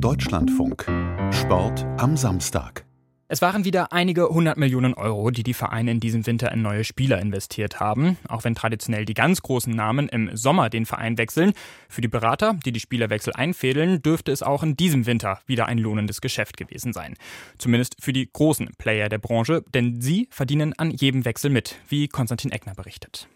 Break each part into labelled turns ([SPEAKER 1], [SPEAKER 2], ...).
[SPEAKER 1] Deutschlandfunk. Sport am Samstag.
[SPEAKER 2] Es waren wieder einige hundert Millionen Euro, die die Vereine in diesem Winter in neue Spieler investiert haben. Auch wenn traditionell die ganz großen Namen im Sommer den Verein wechseln. Für die Berater, die die Spielerwechsel einfädeln, dürfte es auch in diesem Winter wieder ein lohnendes Geschäft gewesen sein. Zumindest für die großen Player der Branche, denn sie verdienen an jedem Wechsel mit, wie Konstantin Eckner berichtet.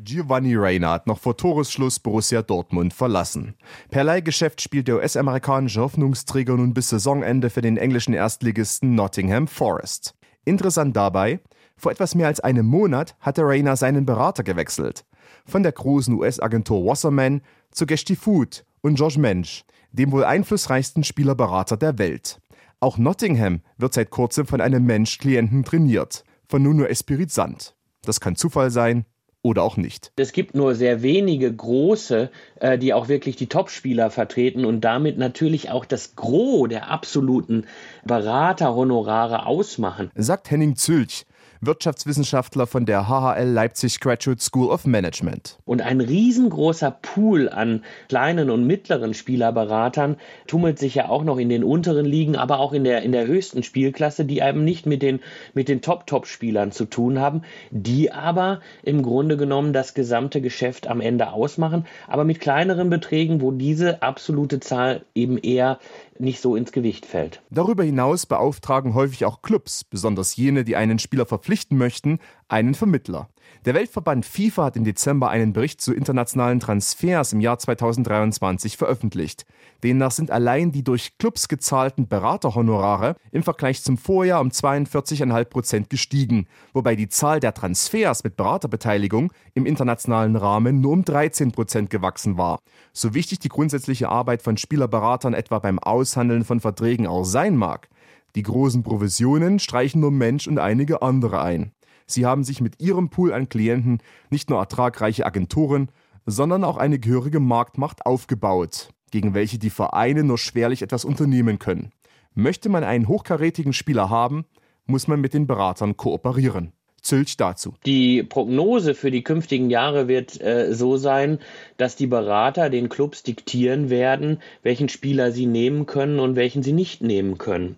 [SPEAKER 3] Giovanni Reyna hat noch vor Toresschluss Borussia Dortmund verlassen. Per Leihgeschäft spielt der US-amerikanische Hoffnungsträger nun bis Saisonende für den englischen Erstligisten Nottingham Forest. Interessant dabei, vor etwas mehr als einem Monat hatte Reyna seinen Berater gewechselt. Von der großen US-Agentur Wasserman zu Gesti Food und George Mensch, dem wohl einflussreichsten Spielerberater der Welt. Auch Nottingham wird seit kurzem von einem Mensch-Klienten trainiert, von Nuno Espirito Sant. Das kann Zufall sein, oder auch nicht.
[SPEAKER 4] Es gibt nur sehr wenige große, äh, die auch wirklich die Topspieler vertreten und damit natürlich auch das Gros der absoluten Beraterhonorare ausmachen.
[SPEAKER 3] Sagt Henning Zülch, Wirtschaftswissenschaftler von der HHL Leipzig Graduate School of Management.
[SPEAKER 4] Und ein riesengroßer Pool an kleinen und mittleren Spielerberatern tummelt sich ja auch noch in den unteren Ligen, aber auch in der, in der höchsten Spielklasse, die eben nicht mit den, mit den Top-Top-Spielern zu tun haben, die aber im Grunde genommen das gesamte Geschäft am Ende ausmachen, aber mit kleineren Beträgen, wo diese absolute Zahl eben eher nicht so ins Gewicht fällt.
[SPEAKER 3] Darüber hinaus beauftragen häufig auch Clubs, besonders jene, die einen Spieler verpflichten möchten, einen Vermittler. Der Weltverband FIFA hat im Dezember einen Bericht zu internationalen Transfers im Jahr 2023 veröffentlicht. Demnach sind allein die durch Clubs gezahlten Beraterhonorare im Vergleich zum Vorjahr um 42,5 Prozent gestiegen, wobei die Zahl der Transfers mit Beraterbeteiligung im internationalen Rahmen nur um 13 Prozent gewachsen war. So wichtig die grundsätzliche Arbeit von Spielerberatern etwa beim Aushandeln von Verträgen auch sein mag, die großen Provisionen streichen nur Mensch und einige andere ein. Sie haben sich mit ihrem Pool an Klienten nicht nur ertragreiche Agenturen, sondern auch eine gehörige Marktmacht aufgebaut, gegen welche die Vereine nur schwerlich etwas unternehmen können. Möchte man einen hochkarätigen Spieler haben, muss man mit den Beratern kooperieren. Zülch dazu.
[SPEAKER 4] Die Prognose für die künftigen Jahre wird äh, so sein, dass die Berater den Clubs diktieren werden, welchen Spieler sie nehmen können und welchen sie nicht nehmen können.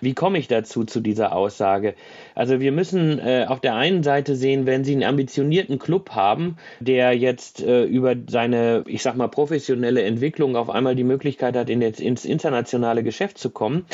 [SPEAKER 4] Wie komme ich dazu zu dieser Aussage? Also wir müssen äh, auf der einen Seite sehen, wenn Sie einen ambitionierten Club haben, der jetzt äh, über seine, ich sag mal, professionelle Entwicklung auf einmal die Möglichkeit hat, in ins internationale Geschäft zu kommen,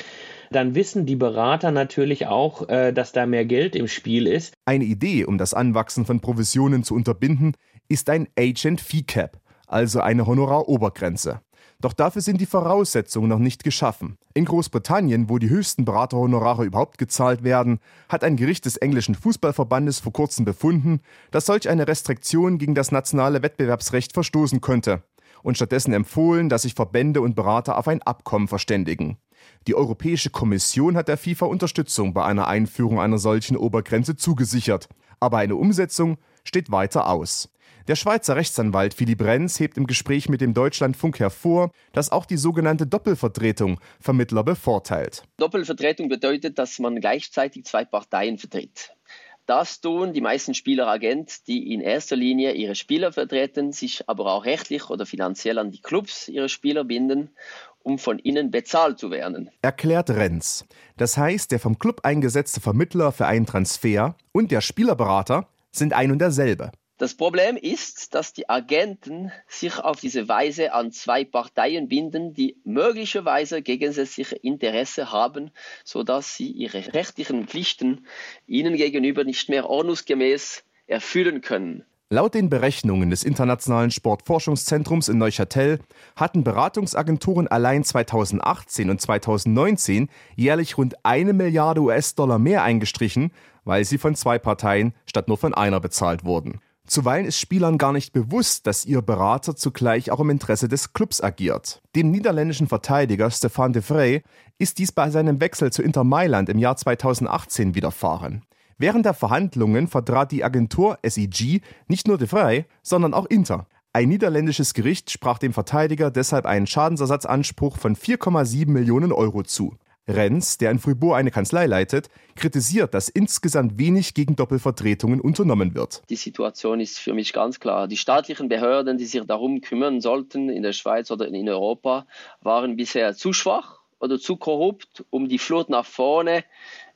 [SPEAKER 4] dann wissen die Berater natürlich auch, äh, dass da mehr Geld im Spiel ist.
[SPEAKER 3] Eine Idee, um das Anwachsen von Provisionen zu unterbinden, ist ein Agent Fee Cap, also eine Honorarobergrenze. Doch dafür sind die Voraussetzungen noch nicht geschaffen. In Großbritannien, wo die höchsten Beraterhonorare überhaupt gezahlt werden, hat ein Gericht des englischen Fußballverbandes vor kurzem befunden, dass solch eine Restriktion gegen das nationale Wettbewerbsrecht verstoßen könnte und stattdessen empfohlen, dass sich Verbände und Berater auf ein Abkommen verständigen. Die Europäische Kommission hat der FIFA Unterstützung bei einer Einführung einer solchen Obergrenze zugesichert, aber eine Umsetzung steht weiter aus. Der Schweizer Rechtsanwalt Philipp Renz hebt im Gespräch mit dem Deutschlandfunk hervor, dass auch die sogenannte Doppelvertretung Vermittler bevorteilt.
[SPEAKER 5] Doppelvertretung bedeutet, dass man gleichzeitig zwei Parteien vertritt. Das tun die meisten Spieleragenten, die in erster Linie ihre Spieler vertreten, sich aber auch rechtlich oder finanziell an die Clubs ihrer Spieler binden, um von ihnen bezahlt zu werden.
[SPEAKER 3] Erklärt Renz. Das heißt, der vom Club eingesetzte Vermittler für einen Transfer und der Spielerberater sind ein und derselbe.
[SPEAKER 5] Das Problem ist, dass die Agenten sich auf diese Weise an zwei Parteien binden, die möglicherweise gegensätzliche Interesse haben, sodass sie ihre rechtlichen Pflichten ihnen gegenüber nicht mehr ordnungsgemäß erfüllen können.
[SPEAKER 3] Laut den Berechnungen des Internationalen Sportforschungszentrums in Neuchâtel hatten Beratungsagenturen allein 2018 und 2019 jährlich rund eine Milliarde US-Dollar mehr eingestrichen, weil sie von zwei Parteien statt nur von einer bezahlt wurden. Zuweilen ist Spielern gar nicht bewusst, dass ihr Berater zugleich auch im Interesse des Clubs agiert. Dem niederländischen Verteidiger Stefan de Vrij ist dies bei seinem Wechsel zu Inter Mailand im Jahr 2018 widerfahren. Während der Verhandlungen vertrat die Agentur SEG nicht nur de Vrij, sondern auch Inter. Ein niederländisches Gericht sprach dem Verteidiger deshalb einen Schadensersatzanspruch von 4,7 Millionen Euro zu. Renz, der in Fribourg eine Kanzlei leitet, kritisiert, dass insgesamt wenig gegen Doppelvertretungen unternommen wird.
[SPEAKER 5] Die Situation ist für mich ganz klar. Die staatlichen Behörden, die sich darum kümmern sollten in der Schweiz oder in Europa, waren bisher zu schwach oder zu korrupt, um die Flut nach vorne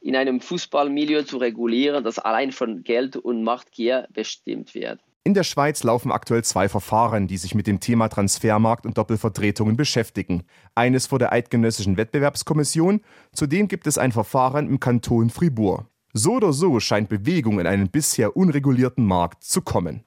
[SPEAKER 5] in einem Fußballmilieu zu regulieren, das allein von Geld und Machtgier bestimmt wird.
[SPEAKER 3] In der Schweiz laufen aktuell zwei Verfahren, die sich mit dem Thema Transfermarkt und Doppelvertretungen beschäftigen. Eines vor der Eidgenössischen Wettbewerbskommission, zudem gibt es ein Verfahren im Kanton Fribourg. So oder so scheint Bewegung in einen bisher unregulierten Markt zu kommen.